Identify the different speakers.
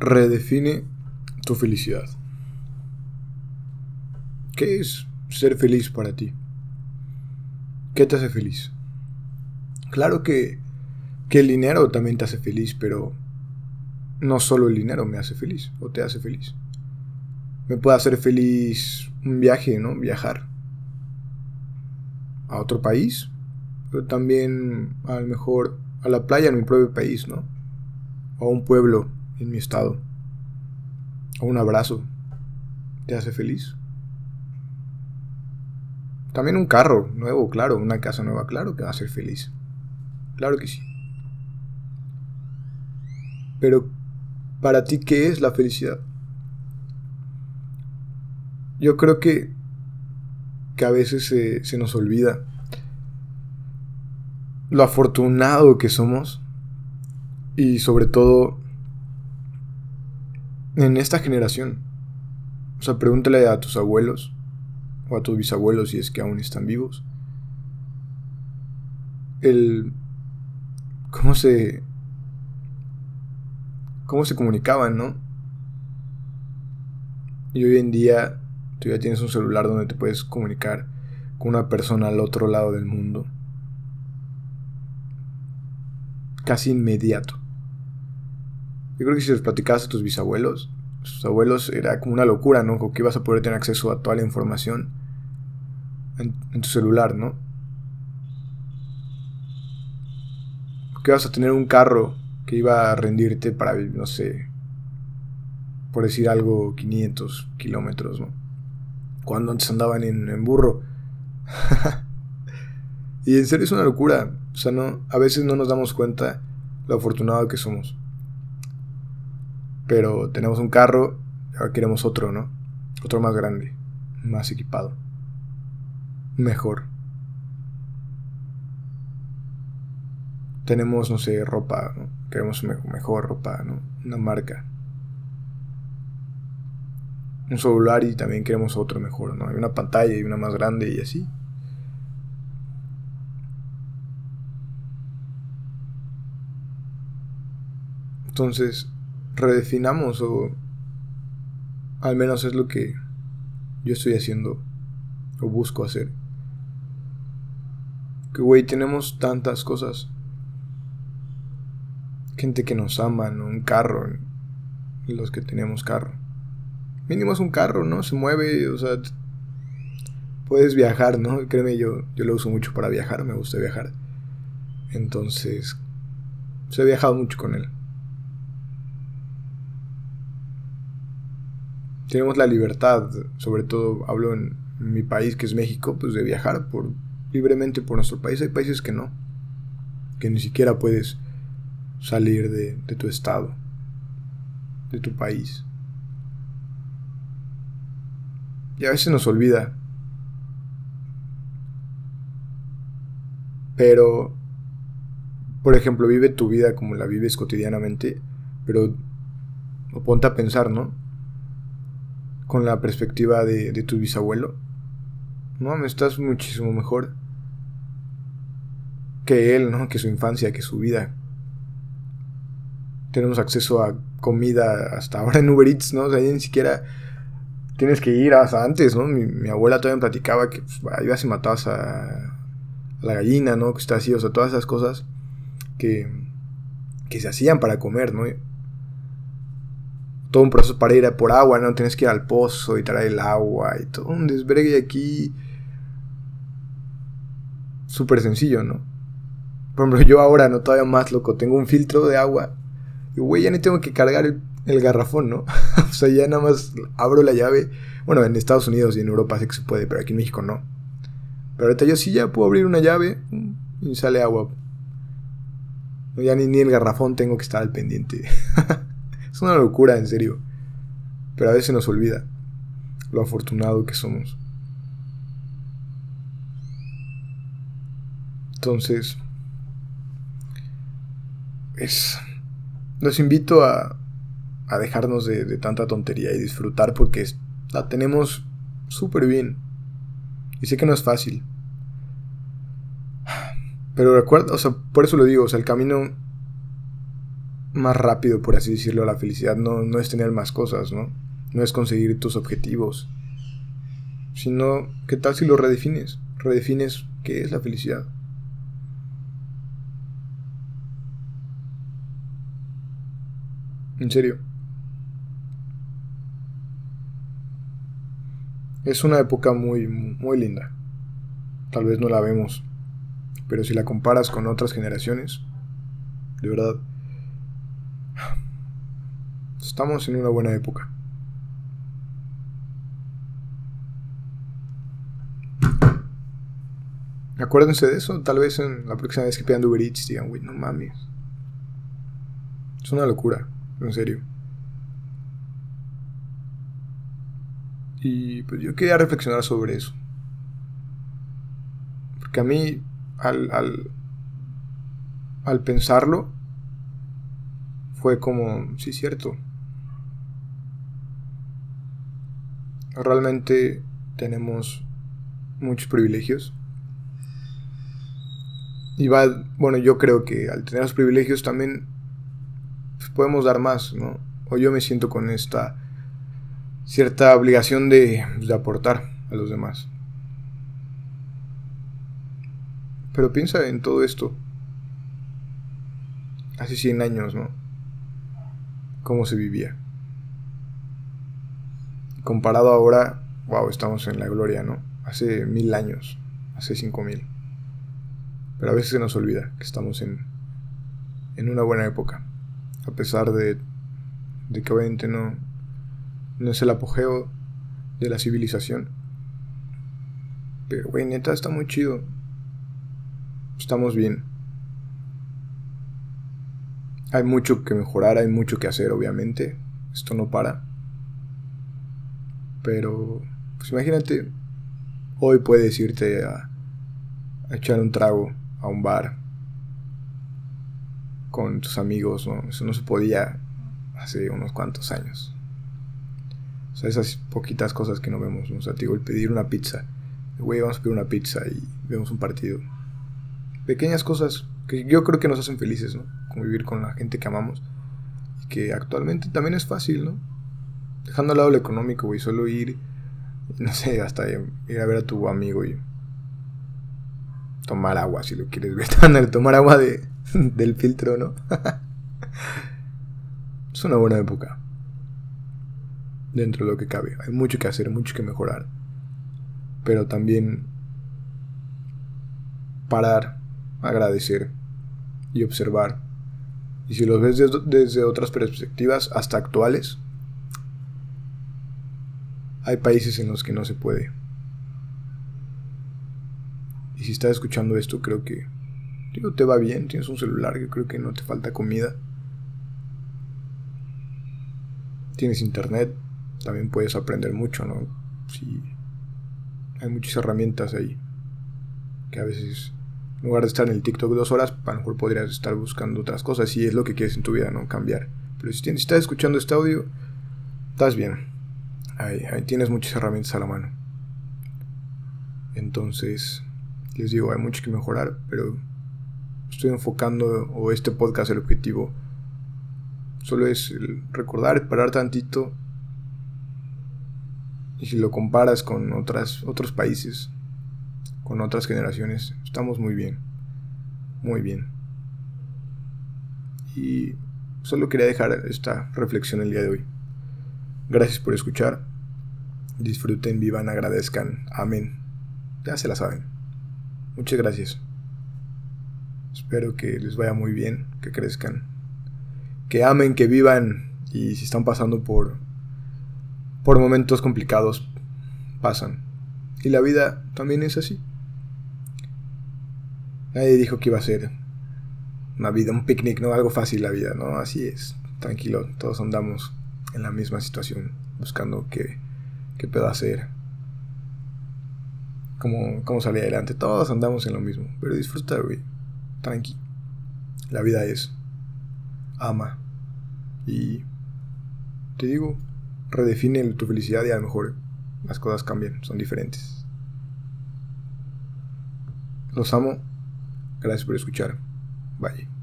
Speaker 1: Redefine tu felicidad. ¿Qué es ser feliz para ti? ¿Qué te hace feliz? Claro que, que el dinero también te hace feliz, pero no solo el dinero me hace feliz o te hace feliz. Me puede hacer feliz un viaje, ¿no? Viajar a otro país, pero también a lo mejor a la playa en mi propio país, ¿no? O a un pueblo en mi estado. O un abrazo. ¿Te hace feliz? También un carro nuevo, claro, una casa nueva, claro que va a ser feliz. Claro que sí. Pero, ¿para ti qué es la felicidad? Yo creo que, que a veces se, se nos olvida lo afortunado que somos y sobre todo en esta generación. O sea, pregúntale a tus abuelos o a tus bisabuelos si es que aún están vivos. El cómo se cómo se comunicaban, ¿no? Y hoy en día tú ya tienes un celular donde te puedes comunicar con una persona al otro lado del mundo. Casi inmediato. Yo creo que si les platicabas a tus bisabuelos, sus abuelos era como una locura, ¿no? Como que ibas a poder tener acceso a toda la información en, tu celular, ¿no? Que ibas a tener un carro que iba a rendirte para, no sé, por decir algo, 500 kilómetros, ¿no? Cuando antes andaban en, en burro. y en serio es una locura. O sea, no, a veces no nos damos cuenta lo afortunado que somos. Pero tenemos un carro ahora queremos otro, ¿no? Otro más grande, más equipado, mejor. Tenemos, no sé, ropa, ¿no? Queremos mejor ropa, ¿no? Una marca. Un celular y también queremos otro mejor, ¿no? Hay una pantalla y una más grande y así. Entonces, redefinamos o al menos es lo que yo estoy haciendo o busco hacer. Que güey, tenemos tantas cosas. Gente que nos ama, ¿no? Un carro. Los que tenemos carro. Mínimo es un carro, ¿no? Se mueve, o sea, puedes viajar, ¿no? Créeme, yo, yo lo uso mucho para viajar, me gusta viajar. Entonces, se he viajado mucho con él. Tenemos la libertad, sobre todo hablo en mi país que es México, pues de viajar por, libremente por nuestro país. Hay países que no, que ni siquiera puedes salir de, de tu estado, de tu país. Y a veces nos olvida. Pero, por ejemplo, vive tu vida como la vives cotidianamente, pero ponte a pensar, ¿no? Con la perspectiva de, tu bisabuelo. No, me estás muchísimo mejor que él, ¿no? Que su infancia, que su vida. Tenemos acceso a comida hasta ahora en Uber Eats, ¿no? O sea, ni siquiera tienes que ir hasta antes, ¿no? Mi, abuela todavía me platicaba que pues, ibas y matabas a, a, la gallina, ¿no? Que está así, o sea, todas esas cosas que, que se hacían para comer, ¿no? Todo un proceso para ir a por agua, ¿no? Tienes que ir al pozo y traer el agua y todo un desbregue aquí. Súper sencillo, ¿no? Por ejemplo, yo ahora, no todavía más loco, tengo un filtro de agua. Y güey, ya ni tengo que cargar el, garrafón, ¿no? o sea, ya nada más abro la llave. Bueno, en Estados Unidos y en Europa sí que se puede, pero aquí en México no. Pero ahorita yo sí ya puedo abrir una llave y sale agua. Ya ni, ni el garrafón tengo que estar al pendiente. Es una locura, en serio. Pero a veces nos olvida lo afortunado que somos. Entonces, es, los invito a, a dejarnos de, de, tanta tontería y disfrutar porque la tenemos súper bien. Y sé que no es fácil. Pero recuerda, o sea, por eso lo digo, o sea, el camino más rápido, por así decirlo, a la felicidad no, no es tener más cosas, ¿no? No es conseguir tus objetivos. Sino, ¿qué tal si lo redefines? Redefines qué es la felicidad. En serio. Es una época muy, muy linda. Tal vez no la vemos. Pero si la comparas con otras generaciones, de verdad, estamos en una buena época. Acuérdense de eso, tal vez en la próxima vez que pidan Uber Eats digan, güey, no mames. Es una locura, en serio. Y pues yo quería reflexionar sobre eso. Porque a mí, al, al, al pensarlo, fue como, sí, cierto. Realmente tenemos muchos privilegios. Y va, bueno, yo creo que al tener los privilegios también pues, podemos dar más, ¿no? O yo me siento con esta cierta obligación de, de aportar a los demás. Pero piensa en todo esto. Hace 100 años, ¿no? Cómo se vivía. Comparado ahora, wow, estamos en la gloria, ¿no? Hace mil años, hace cinco mil. Pero a veces se nos olvida que estamos en, en una buena época. A pesar de, de que obviamente no, no es el apogeo de la civilización. Pero, güey, neta, está muy chido. Estamos bien. Hay mucho que mejorar, hay mucho que hacer, obviamente. Esto no para. Pero, pues imagínate, hoy puedes irte a, echar un trago a un bar con tus amigos, ¿no? Eso no se podía hace unos cuantos años. O sea, esas poquitas cosas que no vemos. O sea, te digo, el pedir una pizza. Güey, vamos a pedir una pizza y vemos un partido. Pequeñas cosas que yo creo que nos hacen felices, ¿no? Convivir con la gente que amamos. Y que actualmente también es fácil, ¿no? Dejando al lado lo económico, güey. Solo ir, no sé, hasta ir a ver a tu amigo y tomar agua, si lo quieres ver. tomar agua de, del filtro, ¿no? es una buena época dentro de lo que cabe. Hay mucho que hacer, mucho que mejorar. Pero también parar, agradecer y observar. Y si lo ves desde, otras perspectivas, hasta actuales, hay países en los que no se puede. Y si estás escuchando esto, creo que digo, te va bien, tienes un celular, yo creo que no te falta comida. Tienes internet, también puedes aprender mucho, ¿no? Sí, hay muchas herramientas ahí que a veces en lugar de estar en el TikTok dos horas, a lo mejor podrías estar buscando otras cosas si es lo que quieres en tu vida, ¿no? Cambiar. Pero si, estás escuchando este audio, estás bien. Ahí, tienes muchas herramientas a la mano. Entonces, les digo, hay mucho que mejorar, pero estoy enfocando, o este podcast, el objetivo, solo es recordar, parar tantito y si lo comparas con otras, otros países, con otras generaciones, estamos muy bien. Muy bien. Y solo quería dejar esta reflexión el día de hoy. Gracias por escuchar. Disfruten, vivan, agradezcan. Amén. Ya se la saben. Muchas gracias. Espero que les vaya muy bien, que crezcan, que amen, que vivan y si están pasando por por momentos complicados pasan. Y la vida también es así. Nadie dijo que iba a ser una vida, un picnic, no algo fácil la vida, ¿no? Así es, tranquilo, todos andamos en la misma situación, buscando qué, qué puedo hacer, cómo, cómo salir adelante, todos andamos en lo mismo, pero disfruta, güey, tranqui. La vida es, ama, y te digo, redefine tu felicidad y a lo mejor las cosas cambian, son diferentes. Los amo. Gracias por escuchar. Bye.